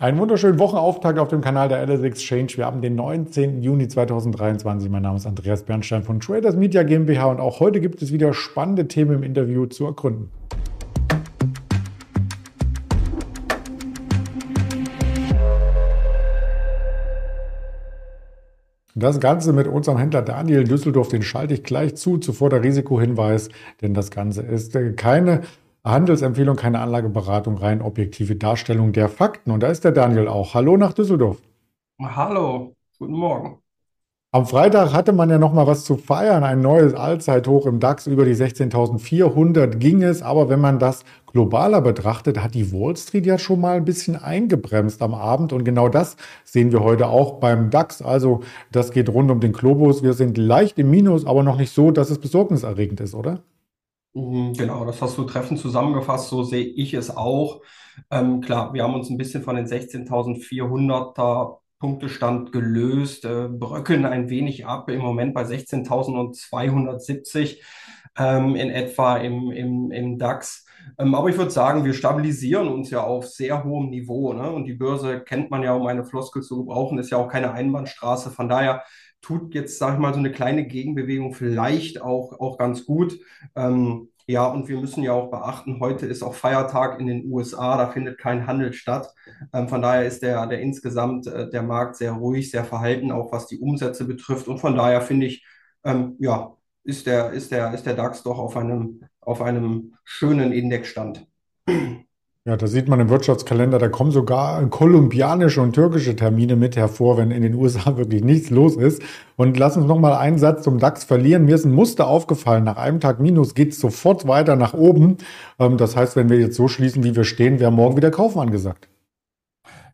Einen wunderschönen Wochenauftakt auf dem Kanal der LS Exchange. Wir haben den 19. Juni 2023. Mein Name ist Andreas Bernstein von Traders Media GmbH und auch heute gibt es wieder spannende Themen im Interview zu ergründen. Das Ganze mit unserem Händler Daniel Düsseldorf, den schalte ich gleich zu, zuvor der Risikohinweis, denn das Ganze ist äh, keine Handelsempfehlung, keine Anlageberatung, rein objektive Darstellung der Fakten. Und da ist der Daniel auch. Hallo nach Düsseldorf. Hallo, guten Morgen. Am Freitag hatte man ja noch mal was zu feiern. Ein neues Allzeithoch im DAX über die 16.400 ging es. Aber wenn man das globaler betrachtet, hat die Wall Street ja schon mal ein bisschen eingebremst am Abend. Und genau das sehen wir heute auch beim DAX. Also das geht rund um den Globus. Wir sind leicht im Minus, aber noch nicht so, dass es besorgniserregend ist, oder? Mhm, genau, das hast du treffend zusammengefasst, so sehe ich es auch. Ähm, klar, wir haben uns ein bisschen von den 16.400er Punktestand gelöst, äh, bröckeln ein wenig ab, im Moment bei 16.270 ähm, in etwa im, im, im DAX. Ähm, aber ich würde sagen, wir stabilisieren uns ja auf sehr hohem Niveau. Ne? Und die Börse kennt man ja, um eine Floskel zu gebrauchen, ist ja auch keine Einbahnstraße. Von daher tut jetzt, sage ich mal, so eine kleine Gegenbewegung vielleicht auch, auch ganz gut. Ähm, ja, und wir müssen ja auch beachten, heute ist auch Feiertag in den USA, da findet kein Handel statt. Ähm, von daher ist der, der insgesamt äh, der Markt sehr ruhig, sehr verhalten, auch was die Umsätze betrifft. Und von daher finde ich, ähm, ja, ist der, ist, der, ist der DAX doch auf einem, auf einem schönen Indexstand. Ja, da sieht man im Wirtschaftskalender, da kommen sogar kolumbianische und türkische Termine mit hervor, wenn in den USA wirklich nichts los ist. Und lass uns noch mal einen Satz zum DAX verlieren. Mir ist ein Muster aufgefallen. Nach einem Tag Minus geht es sofort weiter nach oben. Ähm, das heißt, wenn wir jetzt so schließen, wie wir stehen, wäre morgen wieder Kaufen angesagt.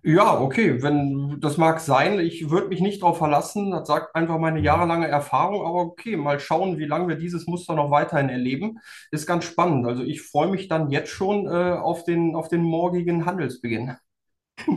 Ja, okay, wenn das mag sein, ich würde mich nicht darauf verlassen, das sagt einfach meine jahrelange Erfahrung, aber okay, mal schauen, wie lange wir dieses Muster noch weiterhin erleben, ist ganz spannend. Also ich freue mich dann jetzt schon äh, auf den, auf den morgigen Handelsbeginn.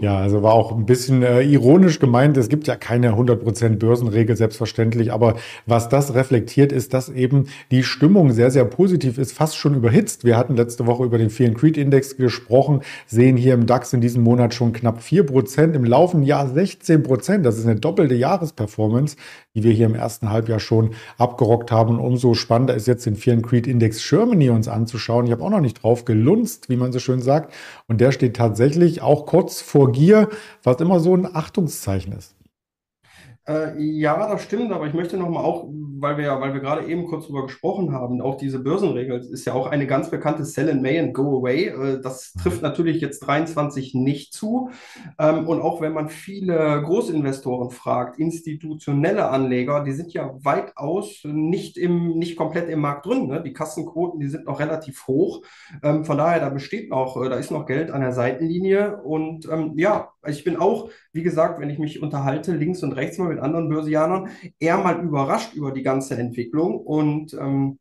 Ja, also war auch ein bisschen äh, ironisch gemeint. Es gibt ja keine 100% Börsenregel, selbstverständlich. Aber was das reflektiert, ist, dass eben die Stimmung sehr, sehr positiv ist, fast schon überhitzt. Wir hatten letzte Woche über den Fear Creed Index gesprochen, sehen hier im DAX in diesem Monat schon knapp 4%, im laufenden Jahr 16%. Das ist eine doppelte Jahresperformance, die wir hier im ersten Halbjahr schon abgerockt haben. Und umso spannender ist jetzt den Fear Creed Index Germany uns anzuschauen. Ich habe auch noch nicht drauf gelunzt, wie man so schön sagt. Und der steht tatsächlich auch kurz vor Gier, was immer so ein Achtungszeichen ist. Äh, ja, das stimmt, aber ich möchte nochmal auch, weil wir, weil wir gerade eben kurz drüber gesprochen haben, auch diese Börsenregel ist ja auch eine ganz bekannte Sell in May and Go Away. Äh, das trifft natürlich jetzt 23 nicht zu. Ähm, und auch wenn man viele Großinvestoren fragt, institutionelle Anleger, die sind ja weitaus nicht im, nicht komplett im Markt drin. Ne? Die Kassenquoten, die sind noch relativ hoch. Ähm, von daher, da besteht noch, äh, da ist noch Geld an der Seitenlinie. Und ähm, ja, ich bin auch, wie gesagt, wenn ich mich unterhalte, links und rechts mal mit anderen Börsianern, eher mal überrascht über die ganze Entwicklung. Und ähm,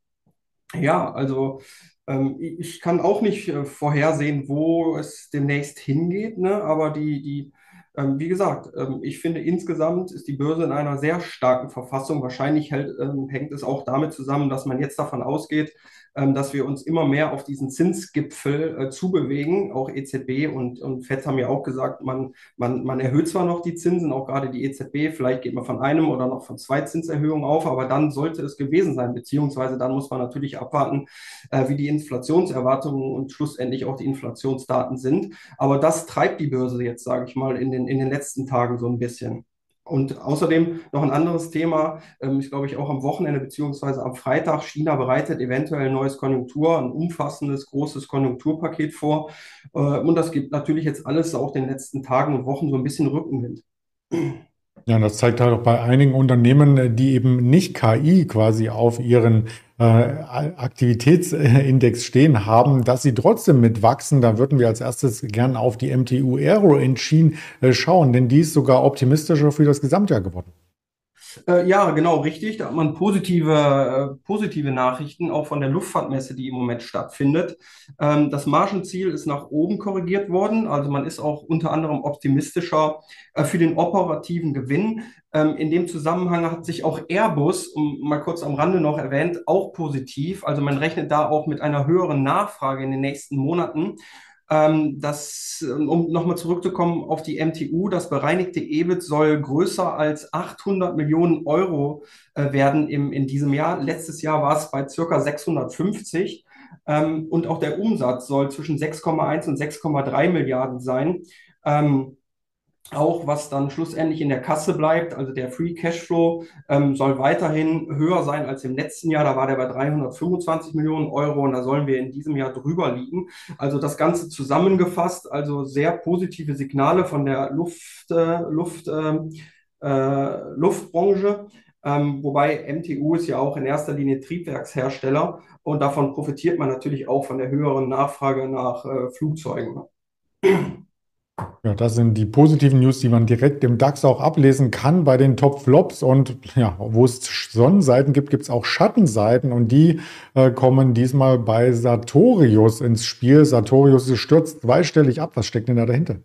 ja, also ähm, ich kann auch nicht äh, vorhersehen, wo es demnächst hingeht, ne? aber die, die ähm, wie gesagt, ähm, ich finde insgesamt ist die Börse in einer sehr starken Verfassung. Wahrscheinlich hält, ähm, hängt es auch damit zusammen, dass man jetzt davon ausgeht, dass wir uns immer mehr auf diesen Zinsgipfel äh, zubewegen. Auch EZB und, und FED haben ja auch gesagt, man, man, man erhöht zwar noch die Zinsen, auch gerade die EZB, vielleicht geht man von einem oder noch von zwei Zinserhöhungen auf, aber dann sollte es gewesen sein, beziehungsweise dann muss man natürlich abwarten, äh, wie die Inflationserwartungen und schlussendlich auch die Inflationsdaten sind. Aber das treibt die Börse jetzt, sage ich mal, in den, in den letzten Tagen so ein bisschen. Und außerdem noch ein anderes Thema, ähm, ich glaube ich auch am Wochenende beziehungsweise am Freitag, China bereitet eventuell ein neues Konjunktur, ein umfassendes, großes Konjunkturpaket vor. Äh, und das gibt natürlich jetzt alles auch den letzten Tagen und Wochen so ein bisschen Rückenwind. Ja, das zeigt halt auch bei einigen Unternehmen, die eben nicht KI quasi auf ihren äh, Aktivitätsindex stehen haben, dass sie trotzdem mitwachsen. Da würden wir als erstes gern auf die MTU Aero Engine äh, schauen, denn die ist sogar optimistischer für das Gesamtjahr geworden. Äh, ja, genau, richtig. Da hat man positive, äh, positive Nachrichten auch von der Luftfahrtmesse, die im Moment stattfindet. Ähm, das Margenziel ist nach oben korrigiert worden. Also man ist auch unter anderem optimistischer äh, für den operativen Gewinn. Ähm, in dem Zusammenhang hat sich auch Airbus, um mal kurz am Rande noch erwähnt, auch positiv. Also man rechnet da auch mit einer höheren Nachfrage in den nächsten Monaten. Ähm, das, um nochmal zurückzukommen auf die MTU, das bereinigte EBIT soll größer als 800 Millionen Euro äh, werden im, in diesem Jahr. Letztes Jahr war es bei circa 650. Ähm, und auch der Umsatz soll zwischen 6,1 und 6,3 Milliarden sein. Ähm, auch was dann schlussendlich in der Kasse bleibt, also der Free Cashflow ähm, soll weiterhin höher sein als im letzten Jahr. Da war der bei 325 Millionen Euro und da sollen wir in diesem Jahr drüber liegen. Also das Ganze zusammengefasst, also sehr positive Signale von der Luft, äh, Luft, äh, äh, Luftbranche. Ähm, wobei MTU ist ja auch in erster Linie Triebwerkshersteller und davon profitiert man natürlich auch von der höheren Nachfrage nach äh, Flugzeugen. Ja, das sind die positiven News, die man direkt im DAX auch ablesen kann bei den Top-Flops. Und ja, wo es Sonnenseiten gibt, gibt es auch Schattenseiten. Und die äh, kommen diesmal bei Sartorius ins Spiel. Sartorius stürzt zweistellig ab. Was steckt denn da dahinter?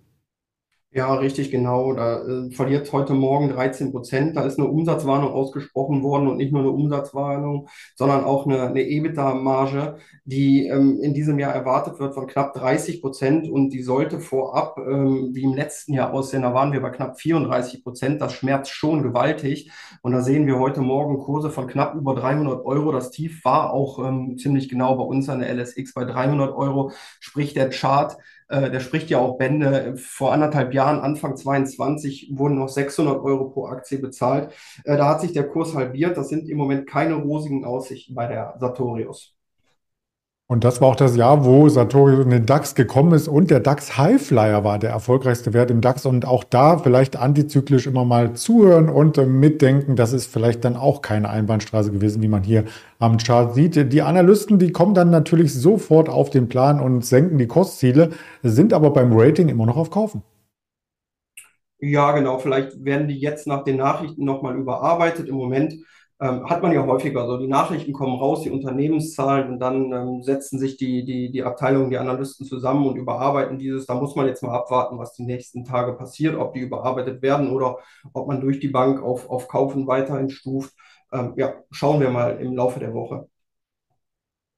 Ja, richtig, genau. Da äh, verliert heute Morgen 13 Prozent. Da ist eine Umsatzwarnung ausgesprochen worden und nicht nur eine Umsatzwarnung, sondern auch eine, eine EBITDA-Marge, die ähm, in diesem Jahr erwartet wird von knapp 30 Prozent und die sollte vorab, ähm, wie im letzten Jahr aussehen. Da waren wir bei knapp 34 Prozent. Das schmerzt schon gewaltig. Und da sehen wir heute Morgen Kurse von knapp über 300 Euro. Das Tief war auch ähm, ziemlich genau bei uns an der LSX bei 300 Euro. Sprich, der Chart der spricht ja auch Bände. Vor anderthalb Jahren, Anfang 22, wurden noch 600 Euro pro Aktie bezahlt. Äh, da hat sich der Kurs halbiert. Das sind im Moment keine rosigen Aussichten bei der Sartorius. Und das war auch das Jahr, wo Satoshi in den DAX gekommen ist und der DAX Highflyer war der erfolgreichste Wert im DAX. Und auch da vielleicht antizyklisch immer mal zuhören und äh, mitdenken. Das ist vielleicht dann auch keine Einbahnstraße gewesen, wie man hier am Chart sieht. Die Analysten, die kommen dann natürlich sofort auf den Plan und senken die Kostziele, sind aber beim Rating immer noch auf Kaufen. Ja, genau. Vielleicht werden die jetzt nach den Nachrichten nochmal überarbeitet. Im Moment ähm, hat man ja häufiger so. Die Nachrichten kommen raus, die Unternehmenszahlen und dann ähm, setzen sich die, die, die Abteilungen, die Analysten zusammen und überarbeiten dieses. Da muss man jetzt mal abwarten, was die nächsten Tage passiert, ob die überarbeitet werden oder ob man durch die Bank auf, auf Kaufen weiterhin stuft. Ähm, ja, schauen wir mal im Laufe der Woche.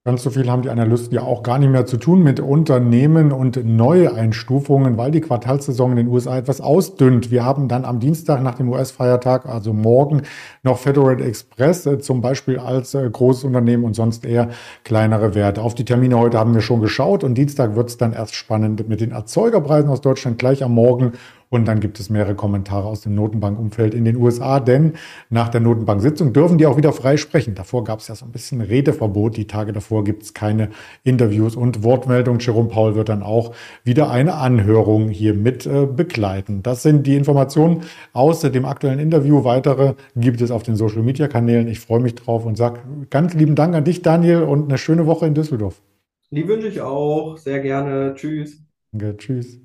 Ganz so viel haben die Analysten ja auch gar nicht mehr zu tun mit Unternehmen und Neueinstufungen, weil die Quartalssaison in den USA etwas ausdünnt. Wir haben dann am Dienstag nach dem US-Feiertag, also morgen, noch Federal Express äh, zum Beispiel als äh, großes Unternehmen und sonst eher kleinere Werte. Auf die Termine heute haben wir schon geschaut und Dienstag wird es dann erst spannend mit den Erzeugerpreisen aus Deutschland gleich am Morgen und dann gibt es mehrere Kommentare aus dem Notenbankumfeld in den USA, denn nach der Notenbank-Sitzung dürfen die auch wieder frei sprechen. Davor gab es ja so ein bisschen Redeverbot. Die Tage davor gibt es keine Interviews und Wortmeldungen. Jerome Paul wird dann auch wieder eine Anhörung hier mit äh, begleiten. Das sind die Informationen aus dem aktuellen Interview. Weitere gibt es auf den Social-Media-Kanälen. Ich freue mich drauf und sage ganz lieben Dank an dich, Daniel, und eine schöne Woche in Düsseldorf. Die wünsche ich auch. Sehr gerne. Tschüss. Danke, tschüss.